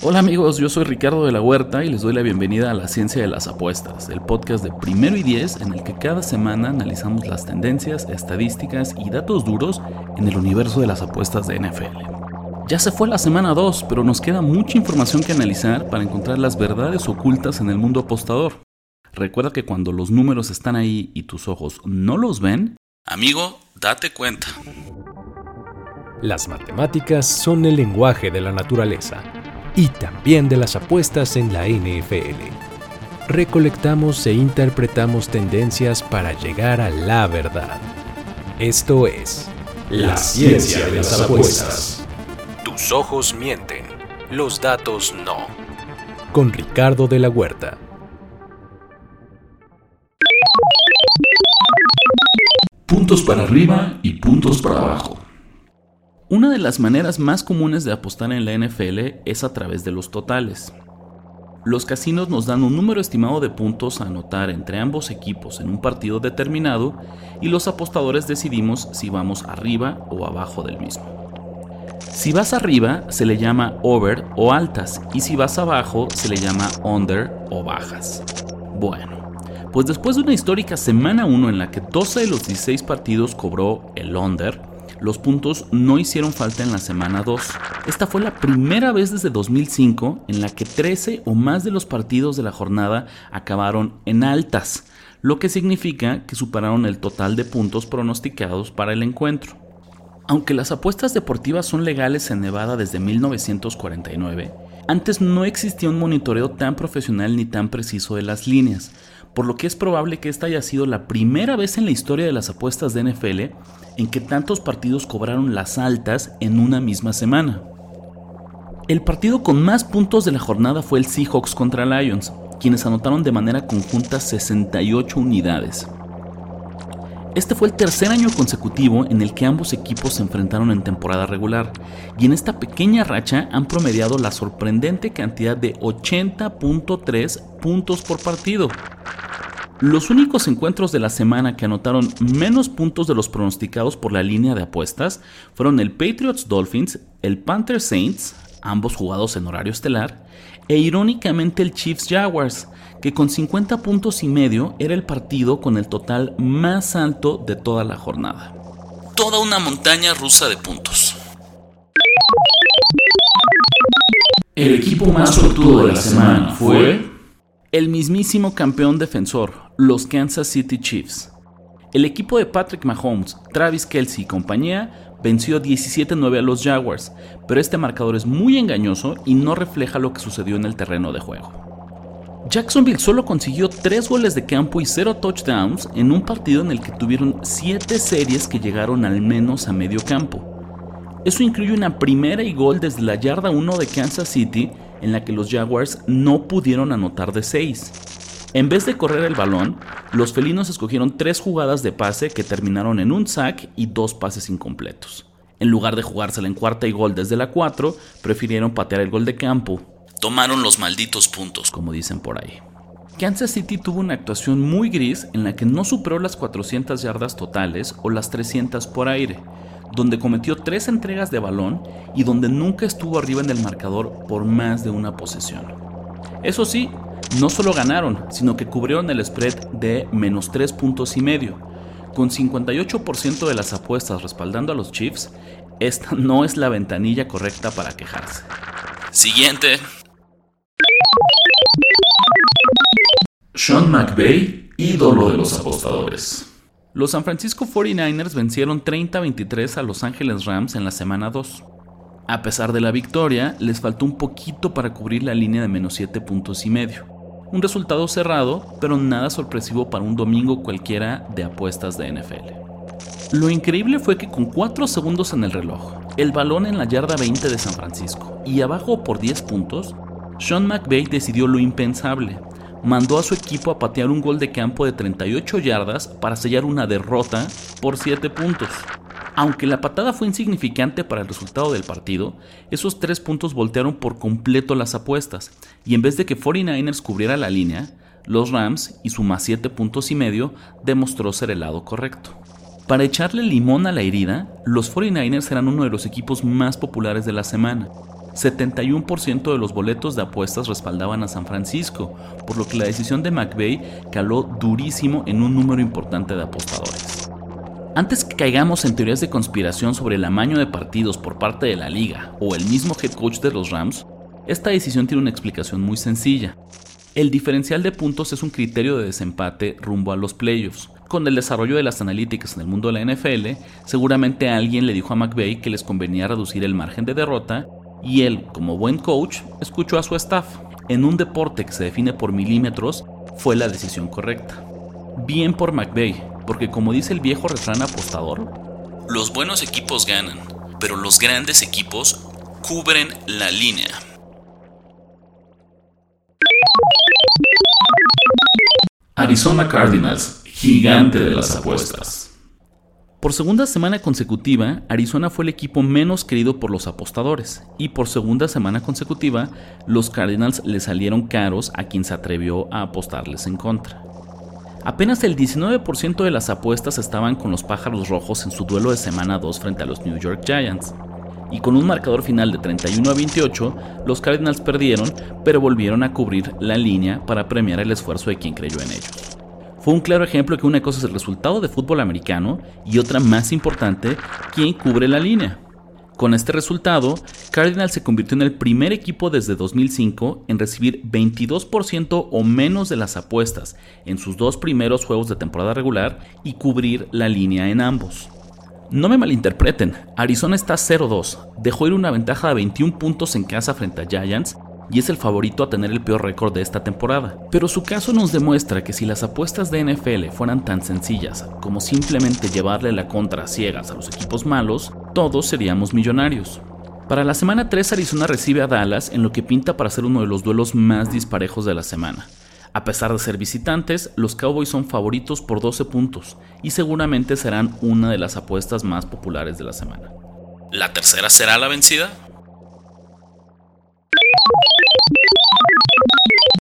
Hola amigos, yo soy Ricardo de la Huerta y les doy la bienvenida a La Ciencia de las Apuestas, el podcast de primero y diez en el que cada semana analizamos las tendencias, estadísticas y datos duros en el universo de las apuestas de NFL. Ya se fue la semana 2, pero nos queda mucha información que analizar para encontrar las verdades ocultas en el mundo apostador. Recuerda que cuando los números están ahí y tus ojos no los ven, amigo, date cuenta. Las matemáticas son el lenguaje de la naturaleza y también de las apuestas en la NFL. Recolectamos e interpretamos tendencias para llegar a la verdad. Esto es la ciencia de las apuestas. Tus ojos mienten, los datos no. Con Ricardo de la Huerta. Puntos para arriba y puntos para abajo. Una de las maneras más comunes de apostar en la NFL es a través de los totales. Los casinos nos dan un número estimado de puntos a anotar entre ambos equipos en un partido determinado y los apostadores decidimos si vamos arriba o abajo del mismo. Si vas arriba se le llama over o altas y si vas abajo se le llama under o bajas. Bueno, pues después de una histórica semana 1 en la que 12 de los 16 partidos cobró el under, los puntos no hicieron falta en la semana 2. Esta fue la primera vez desde 2005 en la que 13 o más de los partidos de la jornada acabaron en altas, lo que significa que superaron el total de puntos pronosticados para el encuentro. Aunque las apuestas deportivas son legales en Nevada desde 1949, antes no existía un monitoreo tan profesional ni tan preciso de las líneas, por lo que es probable que esta haya sido la primera vez en la historia de las apuestas de NFL en que tantos partidos cobraron las altas en una misma semana. El partido con más puntos de la jornada fue el Seahawks contra Lions, quienes anotaron de manera conjunta 68 unidades. Este fue el tercer año consecutivo en el que ambos equipos se enfrentaron en temporada regular, y en esta pequeña racha han promediado la sorprendente cantidad de 80.3 puntos por partido. Los únicos encuentros de la semana que anotaron menos puntos de los pronosticados por la línea de apuestas fueron el Patriots Dolphins, el Panthers Saints, ambos jugados en horario estelar, e irónicamente el Chiefs Jaguars, que con 50 puntos y medio era el partido con el total más alto de toda la jornada. Toda una montaña rusa de puntos. El equipo más sortudo de la semana fue el mismísimo campeón defensor, los Kansas City Chiefs. El equipo de Patrick Mahomes, Travis Kelsey y compañía venció 17-9 a los Jaguars, pero este marcador es muy engañoso y no refleja lo que sucedió en el terreno de juego. Jacksonville solo consiguió 3 goles de campo y 0 touchdowns en un partido en el que tuvieron 7 series que llegaron al menos a medio campo. Eso incluye una primera y gol desde la yarda 1 de Kansas City en la que los Jaguars no pudieron anotar de 6. En vez de correr el balón, los felinos escogieron tres jugadas de pase que terminaron en un sack y dos pases incompletos. En lugar de jugársela en cuarta y gol desde la 4, prefirieron patear el gol de campo. Tomaron los malditos puntos, como dicen por ahí. Kansas City tuvo una actuación muy gris en la que no superó las 400 yardas totales o las 300 por aire, donde cometió tres entregas de balón y donde nunca estuvo arriba en el marcador por más de una posesión. Eso sí, no solo ganaron, sino que cubrieron el spread de menos 3 puntos y medio. Con 58% de las apuestas respaldando a los Chiefs, esta no es la ventanilla correcta para quejarse. Siguiente. Sean McVay, ídolo de los apostadores. Los San Francisco 49ers vencieron 30-23 a Los Ángeles Rams en la semana 2. A pesar de la victoria, les faltó un poquito para cubrir la línea de menos 7 puntos y medio. Un resultado cerrado, pero nada sorpresivo para un domingo cualquiera de apuestas de NFL. Lo increíble fue que con 4 segundos en el reloj, el balón en la yarda 20 de San Francisco y abajo por 10 puntos, Sean McVay decidió lo impensable, mandó a su equipo a patear un gol de campo de 38 yardas para sellar una derrota por 7 puntos. Aunque la patada fue insignificante para el resultado del partido, esos 3 puntos voltearon por completo las apuestas, y en vez de que 49ers cubriera la línea, los Rams y su más 7 puntos y medio demostró ser el lado correcto. Para echarle limón a la herida, los 49ers eran uno de los equipos más populares de la semana, 71% de los boletos de apuestas respaldaban a San Francisco, por lo que la decisión de McVeigh caló durísimo en un número importante de apostadores. Antes que caigamos en teorías de conspiración sobre el amaño de partidos por parte de la liga o el mismo head coach de los Rams, esta decisión tiene una explicación muy sencilla. El diferencial de puntos es un criterio de desempate rumbo a los playoffs. Con el desarrollo de las analíticas en el mundo de la NFL, seguramente alguien le dijo a McVeigh que les convenía reducir el margen de derrota y él, como buen coach, escuchó a su staff. En un deporte que se define por milímetros, fue la decisión correcta. Bien por McVeigh, porque como dice el viejo refrán apostador, los buenos equipos ganan, pero los grandes equipos cubren la línea. Arizona Cardinals, gigante de las apuestas. Por segunda semana consecutiva, Arizona fue el equipo menos querido por los apostadores, y por segunda semana consecutiva, los Cardinals le salieron caros a quien se atrevió a apostarles en contra. Apenas el 19% de las apuestas estaban con los Pájaros Rojos en su duelo de semana 2 frente a los New York Giants. Y con un marcador final de 31 a 28, los Cardinals perdieron, pero volvieron a cubrir la línea para premiar el esfuerzo de quien creyó en ellos. Fue un claro ejemplo que una cosa es el resultado de fútbol americano y otra más importante, quién cubre la línea. Con este resultado, Cardinals se convirtió en el primer equipo desde 2005 en recibir 22% o menos de las apuestas en sus dos primeros juegos de temporada regular y cubrir la línea en ambos. No me malinterpreten, Arizona está 0-2, dejó ir una ventaja de 21 puntos en casa frente a Giants y es el favorito a tener el peor récord de esta temporada. Pero su caso nos demuestra que si las apuestas de NFL fueran tan sencillas como simplemente llevarle la contra ciegas a los equipos malos, todos seríamos millonarios. Para la semana 3 Arizona recibe a Dallas en lo que pinta para ser uno de los duelos más disparejos de la semana. A pesar de ser visitantes, los Cowboys son favoritos por 12 puntos y seguramente serán una de las apuestas más populares de la semana. ¿La tercera será la vencida?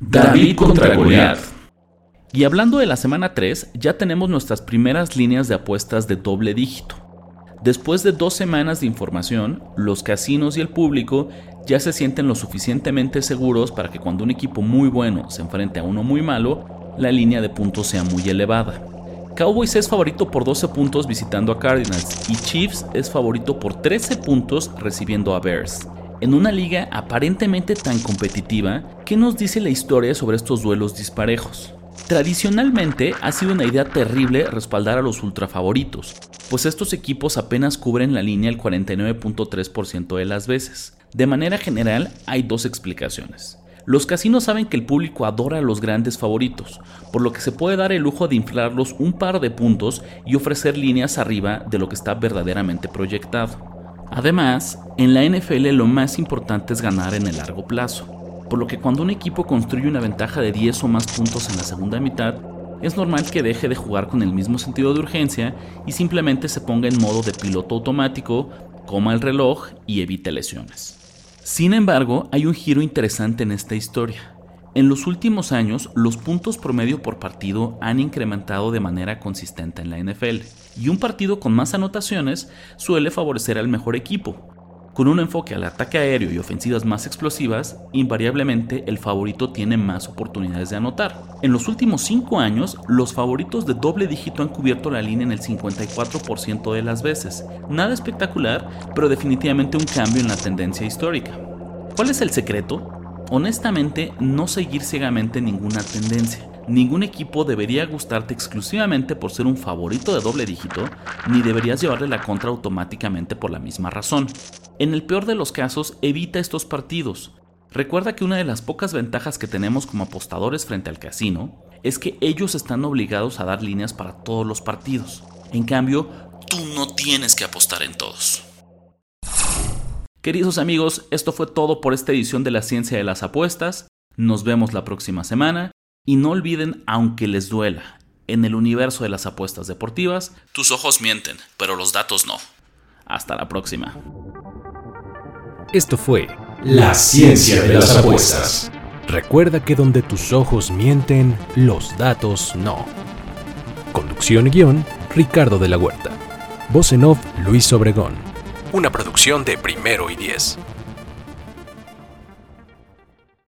David contra Goliath. Y hablando de la semana 3, ya tenemos nuestras primeras líneas de apuestas de doble dígito. Después de dos semanas de información, los casinos y el público ya se sienten lo suficientemente seguros para que cuando un equipo muy bueno se enfrente a uno muy malo, la línea de puntos sea muy elevada. Cowboys es favorito por 12 puntos visitando a Cardinals y Chiefs es favorito por 13 puntos recibiendo a Bears. En una liga aparentemente tan competitiva, ¿qué nos dice la historia sobre estos duelos disparejos? Tradicionalmente ha sido una idea terrible respaldar a los ultrafavoritos, pues estos equipos apenas cubren la línea el 49.3% de las veces. De manera general hay dos explicaciones. Los casinos saben que el público adora a los grandes favoritos, por lo que se puede dar el lujo de inflarlos un par de puntos y ofrecer líneas arriba de lo que está verdaderamente proyectado. Además, en la NFL lo más importante es ganar en el largo plazo, por lo que cuando un equipo construye una ventaja de 10 o más puntos en la segunda mitad, es normal que deje de jugar con el mismo sentido de urgencia y simplemente se ponga en modo de piloto automático, coma el reloj y evite lesiones. Sin embargo, hay un giro interesante en esta historia. En los últimos años, los puntos promedio por partido han incrementado de manera consistente en la NFL, y un partido con más anotaciones suele favorecer al mejor equipo. Con un enfoque al ataque aéreo y ofensivas más explosivas, invariablemente el favorito tiene más oportunidades de anotar. En los últimos 5 años, los favoritos de doble dígito han cubierto la línea en el 54% de las veces. Nada espectacular, pero definitivamente un cambio en la tendencia histórica. ¿Cuál es el secreto? Honestamente, no seguir ciegamente ninguna tendencia. Ningún equipo debería gustarte exclusivamente por ser un favorito de doble dígito, ni deberías llevarle la contra automáticamente por la misma razón. En el peor de los casos, evita estos partidos. Recuerda que una de las pocas ventajas que tenemos como apostadores frente al casino es que ellos están obligados a dar líneas para todos los partidos. En cambio, tú no tienes que apostar en todos. Queridos amigos, esto fue todo por esta edición de la ciencia de las apuestas. Nos vemos la próxima semana y no olviden, aunque les duela, en el universo de las apuestas deportivas, tus ojos mienten, pero los datos no. Hasta la próxima. Esto fue La ciencia de las apuestas. Recuerda que donde tus ojos mienten, los datos no. Conducción y guion, Ricardo de la Huerta. Voz en off, Luis Obregón una producción de Primero y Diez.